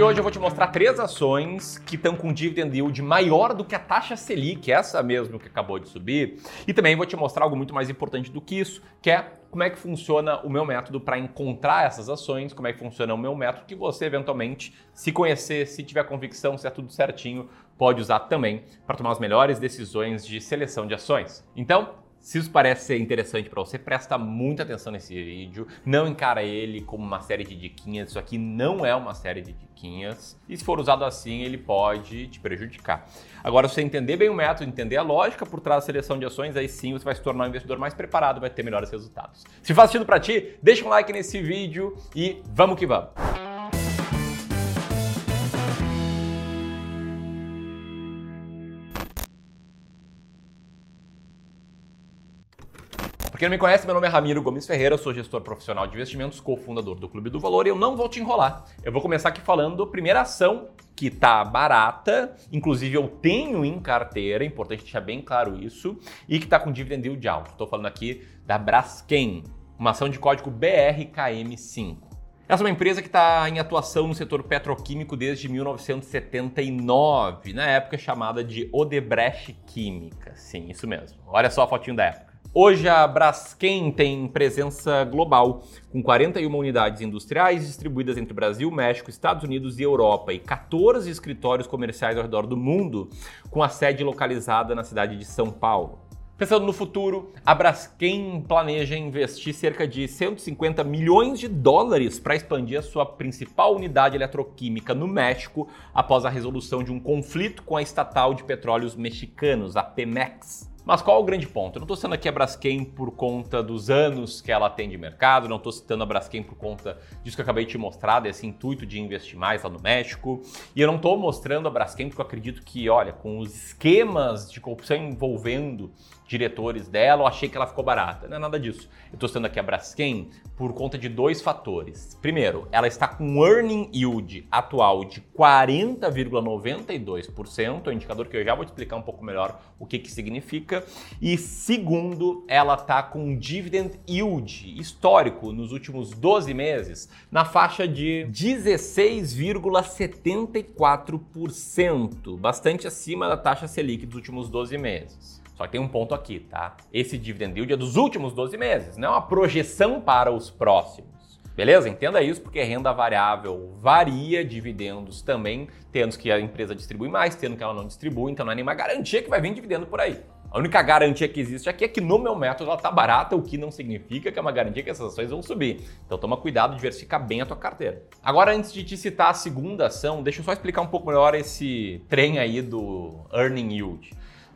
de hoje eu vou te mostrar três ações que estão com dividend yield maior do que a taxa Selic, essa mesmo que acabou de subir. E também vou te mostrar algo muito mais importante do que isso, que é como é que funciona o meu método para encontrar essas ações, como é que funciona o meu método que você eventualmente, se conhecer, se tiver convicção, se é tudo certinho, pode usar também para tomar as melhores decisões de seleção de ações. Então, se isso parece ser interessante para você, presta muita atenção nesse vídeo. Não encara ele como uma série de diquinhas. Isso aqui não é uma série de diquinhas. E se for usado assim, ele pode te prejudicar. Agora, se você entender bem o método, entender a lógica por trás da seleção de ações, aí sim você vai se tornar um investidor mais preparado, vai ter melhores resultados. Se faz sentido para ti, deixa um like nesse vídeo e vamos que vamos. Quem não me conhece, meu nome é Ramiro Gomes Ferreira, sou gestor profissional de investimentos, cofundador do Clube do Valor e eu não vou te enrolar. Eu vou começar aqui falando primeira ação que tá barata, inclusive eu tenho em carteira, é importante deixar bem claro isso, e que tá com dividend yield alto. Estou falando aqui da Braskem, uma ação de código BRKM5. Essa é uma empresa que está em atuação no setor petroquímico desde 1979, na época chamada de Odebrecht Química. Sim, isso mesmo. Olha só a fotinho da época. Hoje a Braskem tem presença global, com 41 unidades industriais distribuídas entre Brasil, México, Estados Unidos e Europa, e 14 escritórios comerciais ao redor do mundo, com a sede localizada na cidade de São Paulo. Pensando no futuro, a Braskem planeja investir cerca de 150 milhões de dólares para expandir a sua principal unidade eletroquímica no México após a resolução de um conflito com a estatal de petróleos mexicanos, a Pemex. Mas qual é o grande ponto? Eu não estou citando aqui a Braskem por conta dos anos que ela tem de mercado, não estou citando a Braskem por conta disso que eu acabei de te mostrar, desse intuito de investir mais lá no México. E eu não estou mostrando a Braskem porque eu acredito que, olha, com os esquemas de corrupção envolvendo diretores dela, eu achei que ela ficou barata. Não é nada disso. Eu estou citando aqui a Braskem por conta de dois fatores. Primeiro, ela está com um earning yield atual de 40,92%, é um indicador que eu já vou te explicar um pouco melhor o que, que significa. E segundo, ela está com um dividend yield histórico nos últimos 12 meses na faixa de 16,74%, bastante acima da taxa Selic dos últimos 12 meses. Só que tem um ponto aqui, tá? Esse dividend yield é dos últimos 12 meses, não é uma projeção para os próximos. Beleza? Entenda isso porque renda variável varia, dividendos também, tendo que a empresa distribui mais, tendo que ela não distribui, então não é nenhuma garantia que vai vir dividendo por aí. A única garantia que existe aqui é que no meu método ela está barata, o que não significa que é uma garantia que essas ações vão subir. Então toma cuidado, diversificar bem a tua carteira. Agora, antes de te citar a segunda ação, deixa eu só explicar um pouco melhor esse trem aí do earning yield.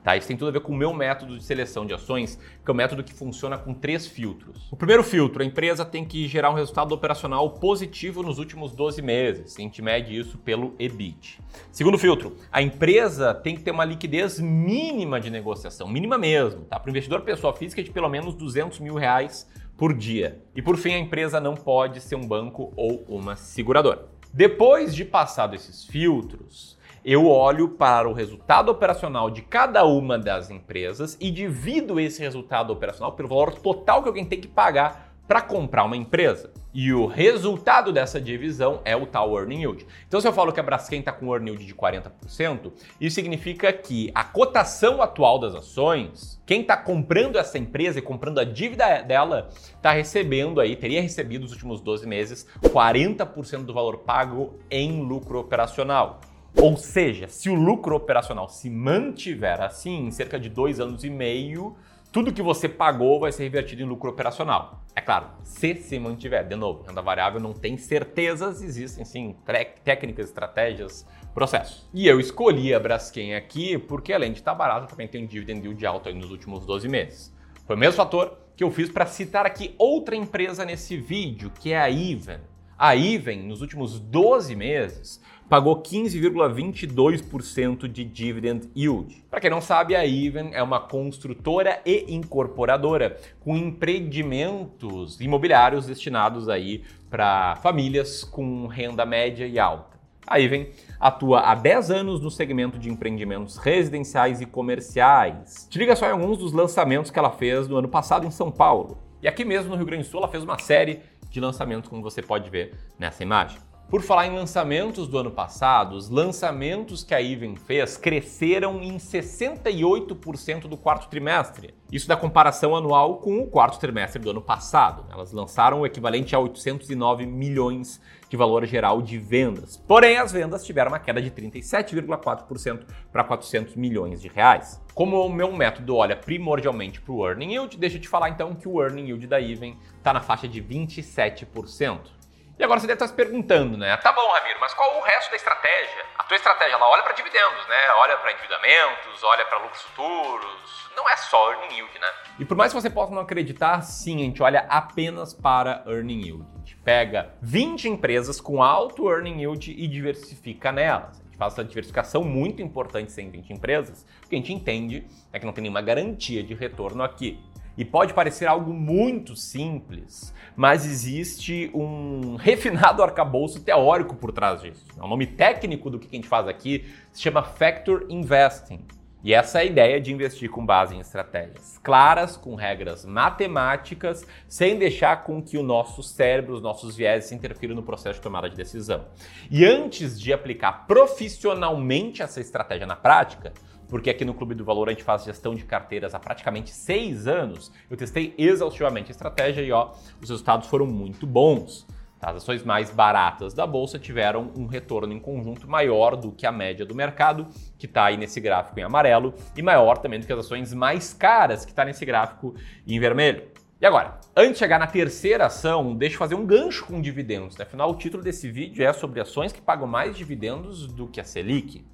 Tá? Isso tem tudo a ver com o meu método de seleção de ações, que é o método que funciona com três filtros. O primeiro filtro, a empresa tem que gerar um resultado operacional positivo nos últimos 12 meses. A gente mede isso pelo EBIT. Segundo filtro, a empresa tem que ter uma liquidez mínima de negociação, mínima mesmo. Tá? Para o investidor pessoa física de pelo menos 200 mil reais por dia. E por fim, a empresa não pode ser um banco ou uma seguradora. Depois de passado esses filtros, eu olho para o resultado operacional de cada uma das empresas e divido esse resultado operacional pelo valor total que alguém tem que pagar para comprar uma empresa. E o resultado dessa divisão é o tal earning yield. Então, se eu falo que a Braskem está com um earning yield de 40%, isso significa que a cotação atual das ações, quem está comprando essa empresa e comprando a dívida dela, está recebendo aí, teria recebido nos últimos 12 meses, 40% do valor pago em lucro operacional. Ou seja, se o lucro operacional se mantiver assim, em cerca de dois anos e meio, tudo que você pagou vai ser revertido em lucro operacional. É claro, se se mantiver. De novo, renda variável não tem certezas, existem sim técnicas, estratégias, processos. E eu escolhi a Braskem aqui porque, além de estar barato, também tem um dividend yield alto nos últimos 12 meses. Foi o mesmo fator que eu fiz para citar aqui outra empresa nesse vídeo, que é a Even. A Even, nos últimos 12 meses, pagou 15,22% de dividend yield. Para quem não sabe, a Even é uma construtora e incorporadora com empreendimentos imobiliários destinados aí para famílias com renda média e alta. A Even atua há 10 anos no segmento de empreendimentos residenciais e comerciais. Te liga só em alguns dos lançamentos que ela fez no ano passado em São Paulo. E aqui mesmo no Rio Grande do Sul ela fez uma série de lançamentos, como você pode ver nessa imagem. Por falar em lançamentos do ano passado, os lançamentos que a Even fez cresceram em 68% do quarto trimestre. Isso da comparação anual com o quarto trimestre do ano passado. Elas lançaram o equivalente a 809 milhões de valor geral de vendas. Porém, as vendas tiveram uma queda de 37,4% para 400 milhões de reais. Como o meu método olha primordialmente para o earning yield, deixa eu te falar então que o earning yield da Even está na faixa de 27%. E agora você deve estar se perguntando, né? Tá bom, Ramiro, mas qual o resto da estratégia? A tua estratégia, ela olha para dividendos, né? Olha para endividamentos, olha para lucros futuros. Não é só earning yield, né? E por mais que você possa não acreditar, sim, a gente olha apenas para earning yield. A gente pega 20 empresas com alto earning yield e diversifica nelas. Faz essa diversificação muito importante sem 20 empresas, porque a gente entende é que não tem nenhuma garantia de retorno aqui. E pode parecer algo muito simples, mas existe um refinado arcabouço teórico por trás disso. O nome técnico do que a gente faz aqui se chama Factor Investing. E essa é a ideia de investir com base em estratégias claras, com regras matemáticas, sem deixar com que o nosso cérebro, os nossos viés se interfiram no processo de tomada de decisão. E antes de aplicar profissionalmente essa estratégia na prática, porque aqui no Clube do Valor a gente faz gestão de carteiras há praticamente seis anos. Eu testei exaustivamente a estratégia e ó, os resultados foram muito bons. Tá? As ações mais baratas da bolsa tiveram um retorno em conjunto maior do que a média do mercado, que está aí nesse gráfico em amarelo, e maior também do que as ações mais caras, que está nesse gráfico em vermelho. E agora, antes de chegar na terceira ação, deixa eu fazer um gancho com dividendos. Né? Afinal, o título desse vídeo é sobre ações que pagam mais dividendos do que a Selic.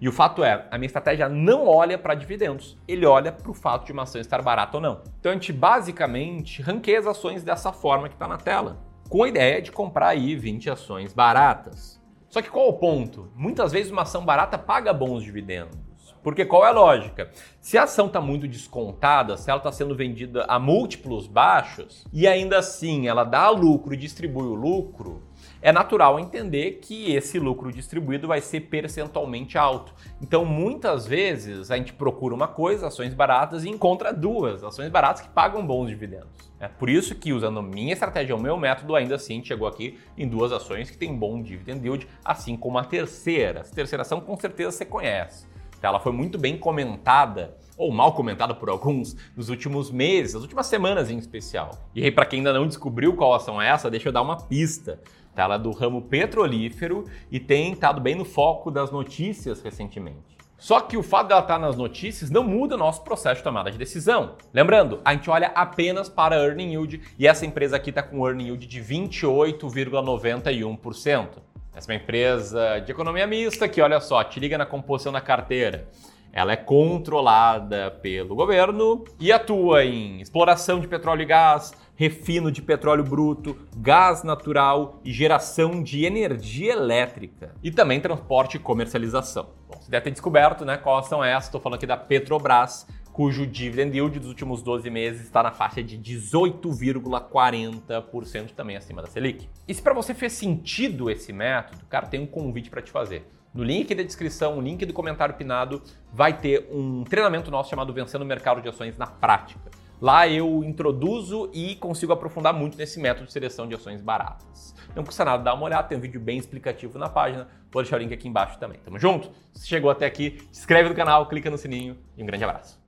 E o fato é, a minha estratégia não olha para dividendos, ele olha para o fato de uma ação estar barata ou não. Então a gente basicamente ranqueia as ações dessa forma que está na tela, com a ideia de comprar aí 20 ações baratas. Só que qual o ponto? Muitas vezes uma ação barata paga bons dividendos. Porque qual é a lógica? Se a ação está muito descontada, se ela está sendo vendida a múltiplos baixos e ainda assim ela dá lucro e distribui o lucro, é natural entender que esse lucro distribuído vai ser percentualmente alto. Então, muitas vezes a gente procura uma coisa, ações baratas, e encontra duas, ações baratas que pagam bons dividendos. É por isso que, usando minha estratégia, o meu método, ainda assim chegou aqui em duas ações que têm bom dividend yield, assim como a terceira. A terceira ação com certeza você conhece. Ela foi muito bem comentada, ou mal comentada por alguns, nos últimos meses, nas últimas semanas em especial. E aí, para quem ainda não descobriu qual ação é essa, deixa eu dar uma pista. Ela é do ramo petrolífero e tem estado bem no foco das notícias recentemente. Só que o fato dela estar nas notícias não muda o nosso processo de tomada de decisão. Lembrando, a gente olha apenas para earning yield e essa empresa aqui está com earning yield de 28,91%. Essa é uma empresa de economia mista que, olha só, te liga na composição da carteira. Ela é controlada pelo governo e atua em exploração de petróleo e gás, refino de petróleo bruto, gás natural e geração de energia elétrica. E também transporte e comercialização. Bom, você deve ter descoberto né, qual ação é essa. Estou falando aqui da Petrobras, cujo dividend yield dos últimos 12 meses está na faixa de 18,40%, também acima da Selic. E se para você fez sentido esse método, cara, tem um convite para te fazer. No link da descrição, no link do comentário pinado, vai ter um treinamento nosso chamado Vencendo o Mercado de Ações na Prática. Lá eu introduzo e consigo aprofundar muito nesse método de seleção de ações baratas. Não custa nada dar uma olhada, tem um vídeo bem explicativo na página. Vou deixar o link aqui embaixo também. Tamo junto? Se chegou até aqui, se inscreve no canal, clica no sininho e um grande abraço.